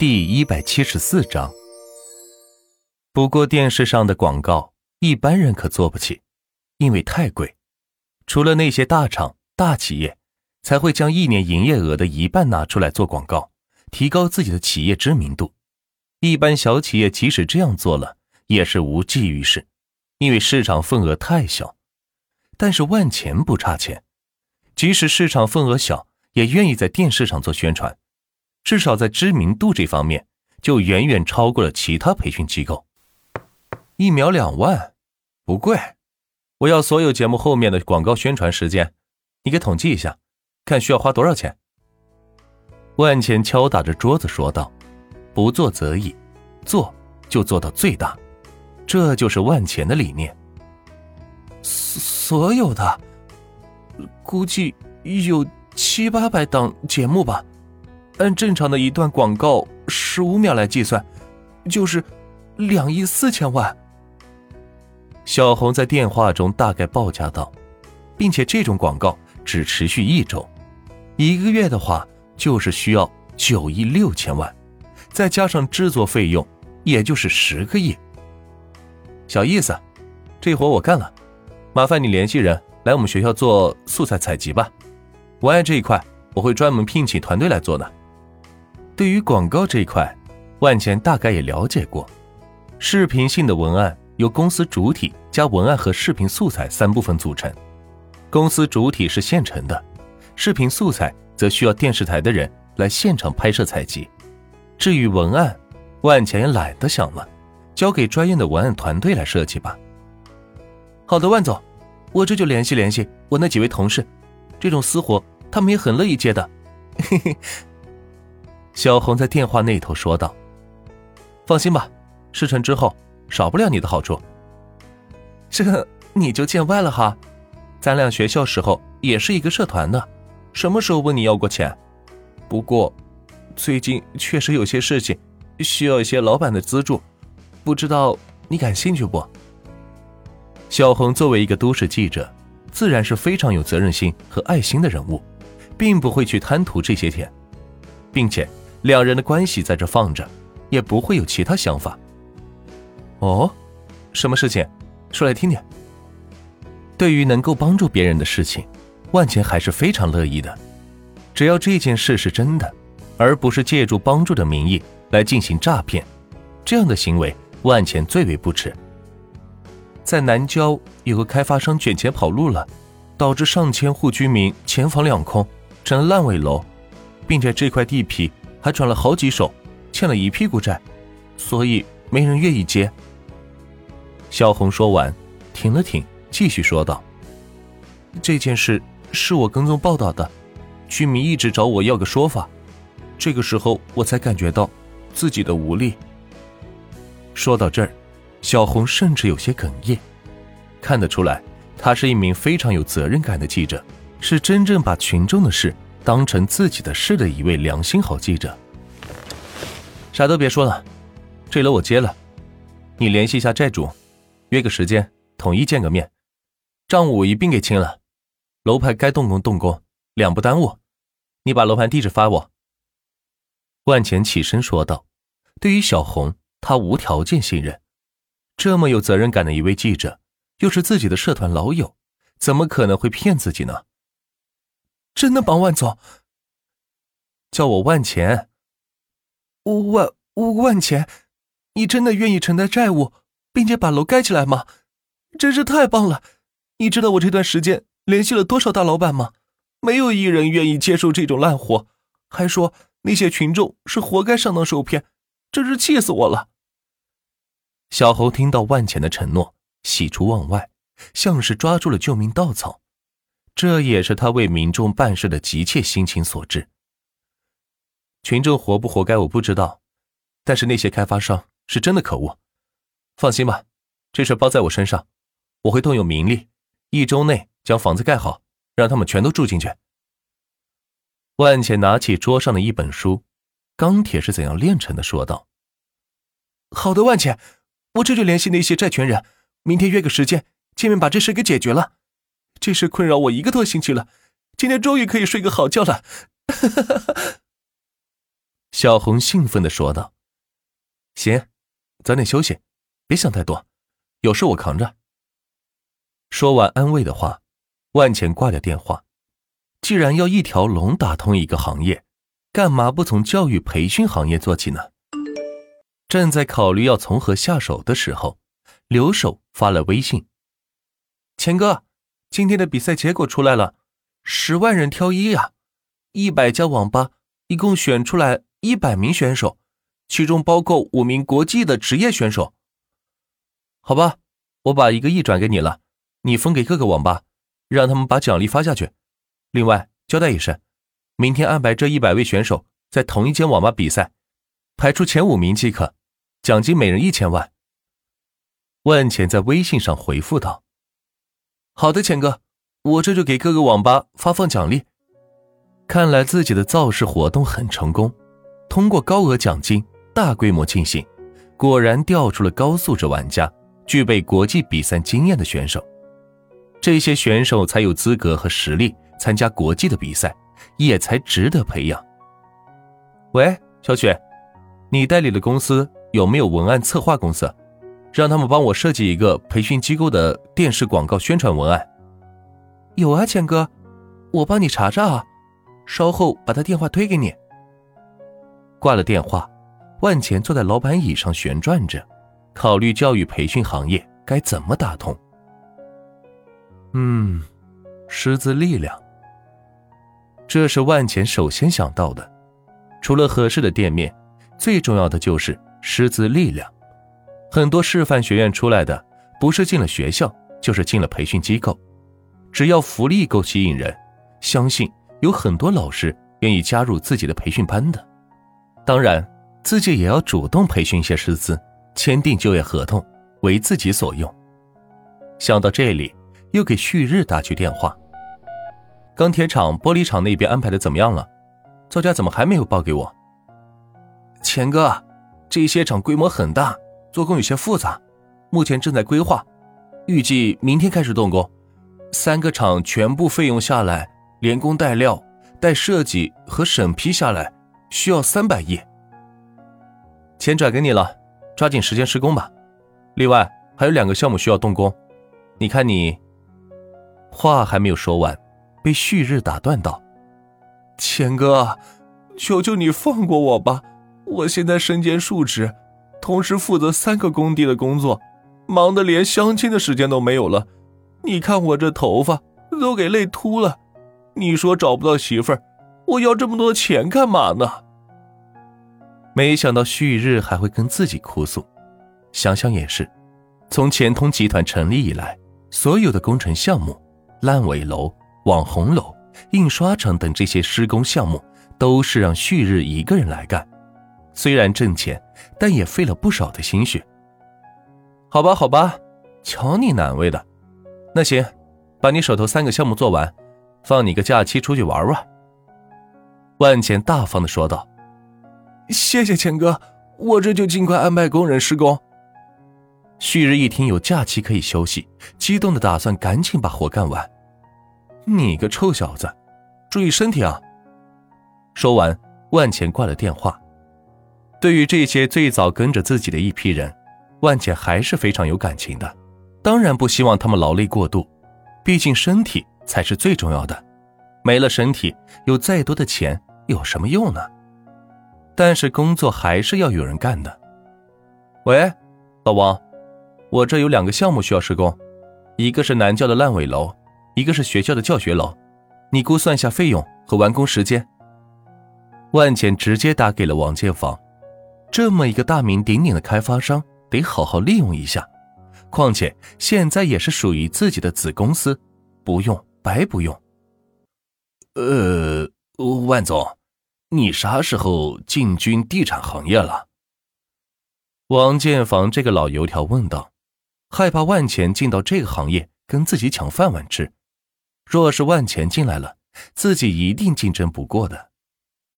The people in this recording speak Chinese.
第一百七十四章。不过电视上的广告，一般人可做不起，因为太贵。除了那些大厂、大企业，才会将一年营业额的一半拿出来做广告，提高自己的企业知名度。一般小企业即使这样做了，也是无济于事，因为市场份额太小。但是万钱不差钱，即使市场份额小，也愿意在电视上做宣传。至少在知名度这方面，就远远超过了其他培训机构。一秒两万，不贵。我要所有节目后面的广告宣传时间，你给统计一下，看需要花多少钱。万钱敲打着桌子说道：“不做则已，做就做到最大，这就是万钱的理念。所有的，估计有七八百档节目吧。”按正常的一段广告十五秒来计算，就是两亿四千万。小红在电话中大概报价道，并且这种广告只持续一周，一个月的话就是需要九亿六千万，再加上制作费用，也就是十个亿。小意思，这活我干了，麻烦你联系人来我们学校做素材采集吧。文案这一块，我会专门聘请团队来做的。对于广告这一块，万钱大概也了解过。视频性的文案由公司主体加文案和视频素材三部分组成。公司主体是现成的，视频素材则需要电视台的人来现场拍摄采集。至于文案，万钱也懒得想了，交给专业的文案团队来设计吧。好的，万总，我这就联系联系我那几位同事，这种私活他们也很乐意接的。嘿嘿。小红在电话那头说道：“放心吧，事成之后少不了你的好处。这你就见外了哈，咱俩学校时候也是一个社团的，什么时候问你要过钱？不过最近确实有些事情需要一些老板的资助，不知道你感兴趣不？”小红作为一个都市记者，自然是非常有责任心和爱心的人物，并不会去贪图这些钱，并且。两人的关系在这放着，也不会有其他想法。哦，什么事情？说来听听。对于能够帮助别人的事情，万钱还是非常乐意的。只要这件事是真的，而不是借助帮助的名义来进行诈骗，这样的行为万钱最为不耻。在南郊有个开发商卷钱跑路了，导致上千户居民钱房两空，成了烂尾楼，并且这块地皮。还转了好几手，欠了一屁股债，所以没人愿意接。小红说完，停了停，继续说道：“这件事是我跟踪报道的，居民一直找我要个说法，这个时候我才感觉到自己的无力。”说到这儿，小红甚至有些哽咽，看得出来，她是一名非常有责任感的记者，是真正把群众的事。当成自己的事的一位良心好记者，啥都别说了，这楼我接了，你联系一下债主，约个时间统一见个面，账务一并给清了，楼盘该动工动工，两不耽误。你把楼盘地址发我。万钱起身说道：“对于小红，他无条件信任，这么有责任感的一位记者，又是自己的社团老友，怎么可能会骗自己呢？”真的帮万总，叫我万钱。万万钱，你真的愿意承担债务，并且把楼盖起来吗？真是太棒了！你知道我这段时间联系了多少大老板吗？没有一人愿意接受这种烂活，还说那些群众是活该上当受骗，真是气死我了。小侯听到万钱的承诺，喜出望外，像是抓住了救命稻草。这也是他为民众办事的急切心情所致。群众活不活该我不知道，但是那些开发商是真的可恶。放心吧，这事包在我身上，我会动用民力，一周内将房子盖好，让他们全都住进去。万茜拿起桌上的一本书，《钢铁是怎样炼成的》，说道：“好的，万茜，我这就联系那些债权人，明天约个时间见面，把这事给解决了。”这事困扰我一个多星期了，今天终于可以睡个好觉了。小红兴奋的说道：“行，早点休息，别想太多，有事我扛着。”说完安慰的话，万钱挂掉电话。既然要一条龙打通一个行业，干嘛不从教育培训行业做起呢？正在考虑要从何下手的时候，刘守发了微信：“钱哥，今天的比赛结果出来了，十万人挑一呀，一百家网吧一共选出来一百名选手，其中包括五名国际的职业选手。好吧，我把一个亿转给你了。”你分给各个网吧，让他们把奖励发下去。另外交代一声，明天安排这一百位选手在同一间网吧比赛，排出前五名即可，奖金每人一千万。万钱在微信上回复道：“好的，钱哥，我这就给各个网吧发放奖励。”看来自己的造势活动很成功，通过高额奖金大规模进行，果然调出了高素质玩家，具备国际比赛经验的选手。这些选手才有资格和实力参加国际的比赛，也才值得培养。喂，小雪，你代理的公司有没有文案策划公司？让他们帮我设计一个培训机构的电视广告宣传文案。有啊，钱哥，我帮你查查啊，稍后把他电话推给你。挂了电话，万钱坐在老板椅上旋转着，考虑教育培训行业该怎么打通。嗯，师资力量，这是万钱首先想到的。除了合适的店面，最重要的就是师资力量。很多师范学院出来的，不是进了学校，就是进了培训机构。只要福利够吸引人，相信有很多老师愿意加入自己的培训班的。当然，自己也要主动培训一些师资，签订就业合同，为自己所用。想到这里。又给旭日打去电话。钢铁厂、玻璃厂那边安排的怎么样了？造价怎么还没有报给我？钱哥，这些厂规模很大，做工有些复杂，目前正在规划，预计明天开始动工。三个厂全部费用下来，连工带料、带设计和审批下来，需要三百亿。钱转给你了，抓紧时间施工吧。另外还有两个项目需要动工，你看你。话还没有说完，被旭日打断道：“钱哥，求求你放过我吧！我现在身兼数职，同时负责三个工地的工作，忙得连相亲的时间都没有了。你看我这头发都给累秃了。你说找不到媳妇儿，我要这么多钱干嘛呢？”没想到旭日还会跟自己哭诉。想想也是，从前通集团成立以来，所有的工程项目。烂尾楼、网红楼、印刷厂等这些施工项目都是让旭日一个人来干，虽然挣钱，但也费了不少的心血。好吧，好吧，瞧你难为的。那行，把你手头三个项目做完，放你个假期出去玩玩。万钱大方的说道：“谢谢钱哥，我这就尽快安排工人施工。”旭日一听有假期可以休息，激动的打算赶紧把活干完。你个臭小子，注意身体啊！说完，万钱挂了电话。对于这些最早跟着自己的一批人，万钱还是非常有感情的。当然不希望他们劳累过度，毕竟身体才是最重要的。没了身体，有再多的钱有什么用呢？但是工作还是要有人干的。喂，老王。我这有两个项目需要施工，一个是南教的烂尾楼，一个是学校的教学楼，你估算一下费用和完工时间。万简直接打给了王建房，这么一个大名鼎鼎的开发商，得好好利用一下。况且现在也是属于自己的子公司，不用白不用。呃，万总，你啥时候进军地产行业了？王建房这个老油条问道。害怕万钱进到这个行业跟自己抢饭碗吃，若是万钱进来了，自己一定竞争不过的。